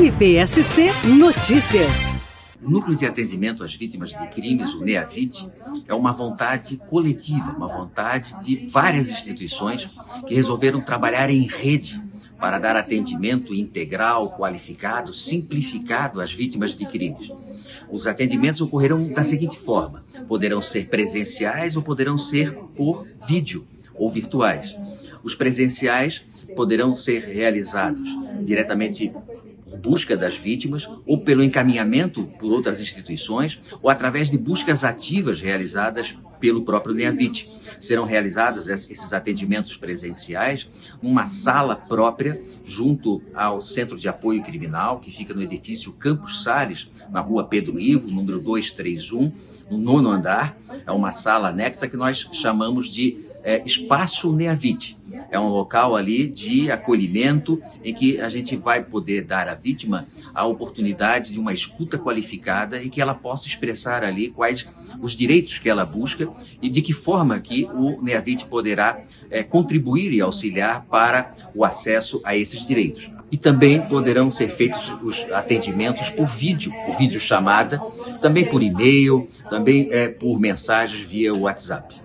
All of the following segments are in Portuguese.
NPSC Notícias. O Núcleo de Atendimento às Vítimas de Crimes, o NEAVIT, é uma vontade coletiva, uma vontade de várias instituições que resolveram trabalhar em rede para dar atendimento integral, qualificado, simplificado às vítimas de crimes. Os atendimentos ocorrerão da seguinte forma: poderão ser presenciais ou poderão ser por vídeo ou virtuais. Os presenciais poderão ser realizados diretamente busca das vítimas, ou pelo encaminhamento por outras instituições, ou através de buscas ativas realizadas pelo próprio NEAVIT. Serão realizados esses atendimentos presenciais numa sala própria, junto ao Centro de Apoio Criminal, que fica no edifício Campos Sales, na rua Pedro Ivo, número 231, no nono andar. É uma sala anexa que nós chamamos de é, Espaço NEAVIT é um local ali de acolhimento em que a gente vai poder dar à vítima a oportunidade de uma escuta qualificada e que ela possa expressar ali quais os direitos que ela busca e de que forma que o NEAVIT poderá é, contribuir e auxiliar para o acesso a esses direitos. E também poderão ser feitos os atendimentos por vídeo, por vídeo chamada, também por e-mail, também é, por mensagens via WhatsApp.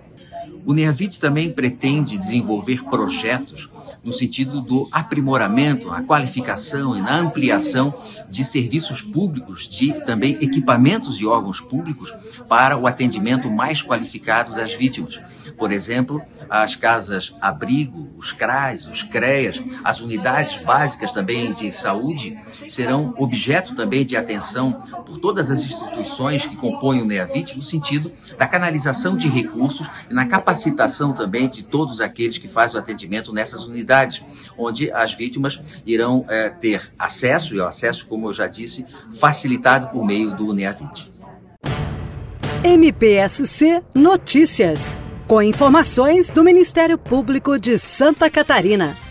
O NEAVIT também pretende desenvolver projetos no sentido do aprimoramento, a qualificação e na ampliação de serviços públicos, de também equipamentos e órgãos públicos para o atendimento mais qualificado das vítimas. Por exemplo, as casas abrigo, os CRAs, os CREAS, as unidades básicas também de saúde serão objeto também de atenção por todas as instituições que compõem o NEAVIT no sentido da canalização de recursos e na capacitação também de todos aqueles que fazem o atendimento nessas unidades, onde as vítimas irão é, ter acesso, e o acesso, como eu já disse, facilitado por meio do NEAVIT. MPSC Notícias, com informações do Ministério Público de Santa Catarina.